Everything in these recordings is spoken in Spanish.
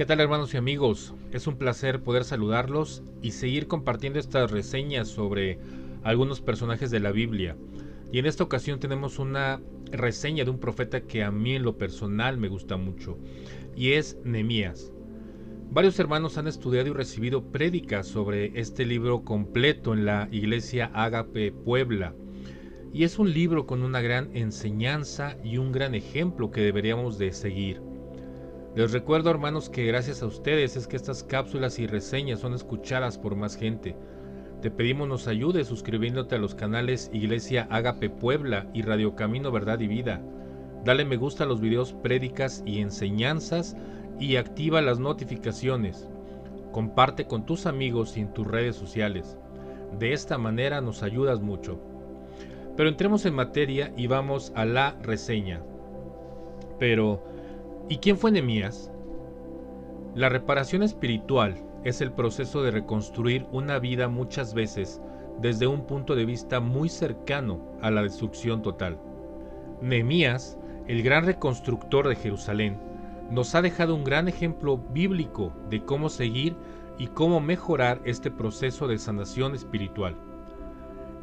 ¿Qué tal hermanos y amigos? Es un placer poder saludarlos y seguir compartiendo estas reseñas sobre algunos personajes de la Biblia. Y en esta ocasión tenemos una reseña de un profeta que a mí en lo personal me gusta mucho, y es Nemías. Varios hermanos han estudiado y recibido prédicas sobre este libro completo en la iglesia Ágape Puebla. Y es un libro con una gran enseñanza y un gran ejemplo que deberíamos de seguir. Les recuerdo hermanos que gracias a ustedes es que estas cápsulas y reseñas son escuchadas por más gente. Te pedimos nos ayudes suscribiéndote a los canales Iglesia Ágape Puebla y Radio Camino Verdad y Vida. Dale me gusta a los videos prédicas y enseñanzas y activa las notificaciones. Comparte con tus amigos y en tus redes sociales. De esta manera nos ayudas mucho. Pero entremos en materia y vamos a la reseña. Pero, ¿Y quién fue Nehemías? La reparación espiritual es el proceso de reconstruir una vida muchas veces desde un punto de vista muy cercano a la destrucción total. Nehemías, el gran reconstructor de Jerusalén, nos ha dejado un gran ejemplo bíblico de cómo seguir y cómo mejorar este proceso de sanación espiritual.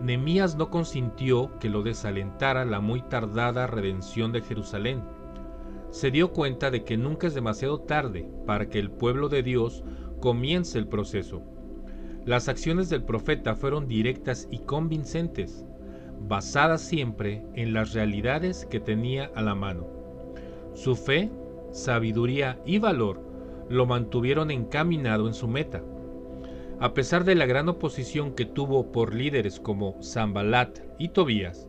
Nehemías no consintió que lo desalentara la muy tardada redención de Jerusalén se dio cuenta de que nunca es demasiado tarde para que el pueblo de Dios comience el proceso. Las acciones del profeta fueron directas y convincentes, basadas siempre en las realidades que tenía a la mano. Su fe, sabiduría y valor lo mantuvieron encaminado en su meta. A pesar de la gran oposición que tuvo por líderes como Zambalat y Tobías,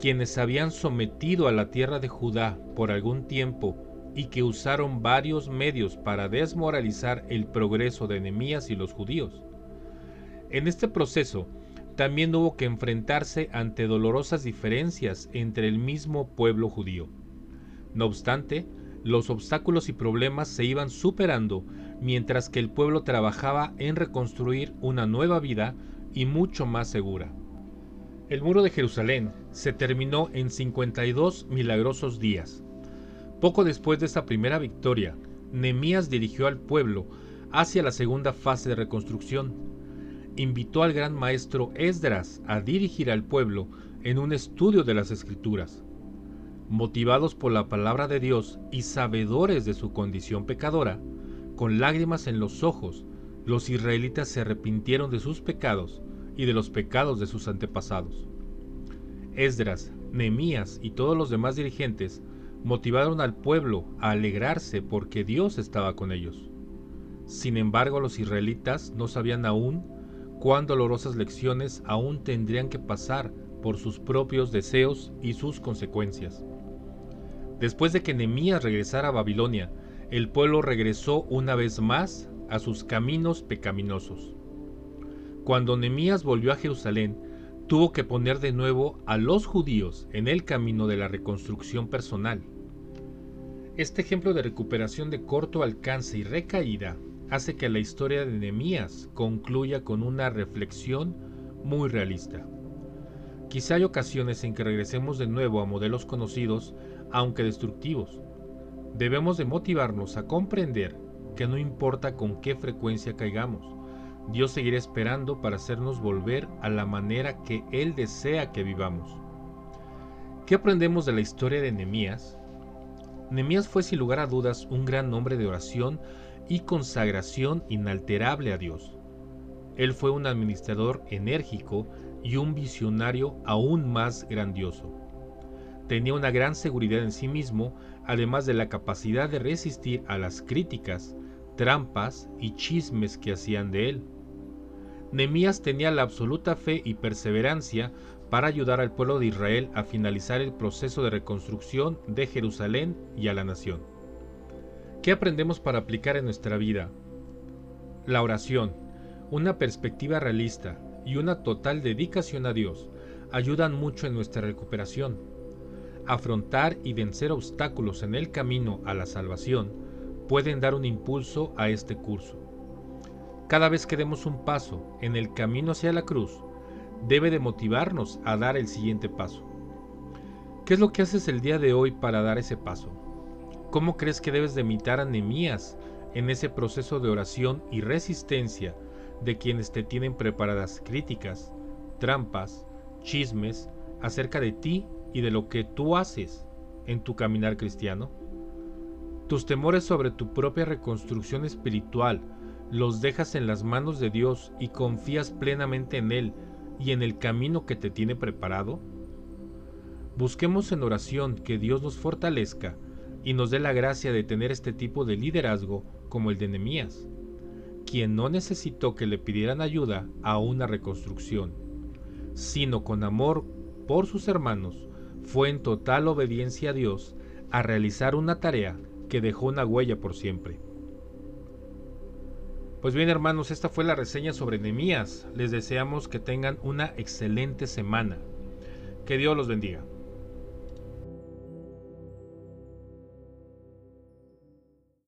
quienes habían sometido a la tierra de Judá por algún tiempo y que usaron varios medios para desmoralizar el progreso de Enemías y los judíos. En este proceso, también hubo que enfrentarse ante dolorosas diferencias entre el mismo pueblo judío. No obstante, los obstáculos y problemas se iban superando mientras que el pueblo trabajaba en reconstruir una nueva vida y mucho más segura. El muro de Jerusalén se terminó en 52 milagrosos días. Poco después de esta primera victoria, Nemías dirigió al pueblo hacia la segunda fase de reconstrucción. Invitó al gran maestro Esdras a dirigir al pueblo en un estudio de las escrituras. Motivados por la palabra de Dios y sabedores de su condición pecadora, con lágrimas en los ojos, los israelitas se arrepintieron de sus pecados y de los pecados de sus antepasados. Esdras, Nehemías y todos los demás dirigentes motivaron al pueblo a alegrarse porque Dios estaba con ellos. Sin embargo, los israelitas no sabían aún cuán dolorosas lecciones aún tendrían que pasar por sus propios deseos y sus consecuencias. Después de que Nehemías regresara a Babilonia, el pueblo regresó una vez más a sus caminos pecaminosos. Cuando Nehemías volvió a Jerusalén, tuvo que poner de nuevo a los judíos en el camino de la reconstrucción personal. Este ejemplo de recuperación de corto alcance y recaída hace que la historia de Nehemías concluya con una reflexión muy realista. Quizá hay ocasiones en que regresemos de nuevo a modelos conocidos, aunque destructivos. Debemos de motivarnos a comprender que no importa con qué frecuencia caigamos, Dios seguirá esperando para hacernos volver a la manera que Él desea que vivamos. ¿Qué aprendemos de la historia de Nehemías? Nehemías fue sin lugar a dudas un gran hombre de oración y consagración inalterable a Dios. Él fue un administrador enérgico y un visionario aún más grandioso. Tenía una gran seguridad en sí mismo, además de la capacidad de resistir a las críticas, trampas y chismes que hacían de él. Nemías tenía la absoluta fe y perseverancia para ayudar al pueblo de Israel a finalizar el proceso de reconstrucción de Jerusalén y a la nación. ¿Qué aprendemos para aplicar en nuestra vida? La oración, una perspectiva realista y una total dedicación a Dios ayudan mucho en nuestra recuperación. Afrontar y vencer obstáculos en el camino a la salvación pueden dar un impulso a este curso. Cada vez que demos un paso en el camino hacia la cruz, debe de motivarnos a dar el siguiente paso. ¿Qué es lo que haces el día de hoy para dar ese paso? ¿Cómo crees que debes de imitar a Nemías en ese proceso de oración y resistencia de quienes te tienen preparadas críticas, trampas, chismes acerca de ti y de lo que tú haces en tu caminar cristiano? Tus temores sobre tu propia reconstrucción espiritual los dejas en las manos de Dios y confías plenamente en Él y en el camino que te tiene preparado? Busquemos en oración que Dios nos fortalezca y nos dé la gracia de tener este tipo de liderazgo como el de Nehemías, quien no necesitó que le pidieran ayuda a una reconstrucción, sino con amor por sus hermanos, fue en total obediencia a Dios a realizar una tarea que dejó una huella por siempre. Pues bien hermanos, esta fue la reseña sobre Nehemías. Les deseamos que tengan una excelente semana. Que Dios los bendiga.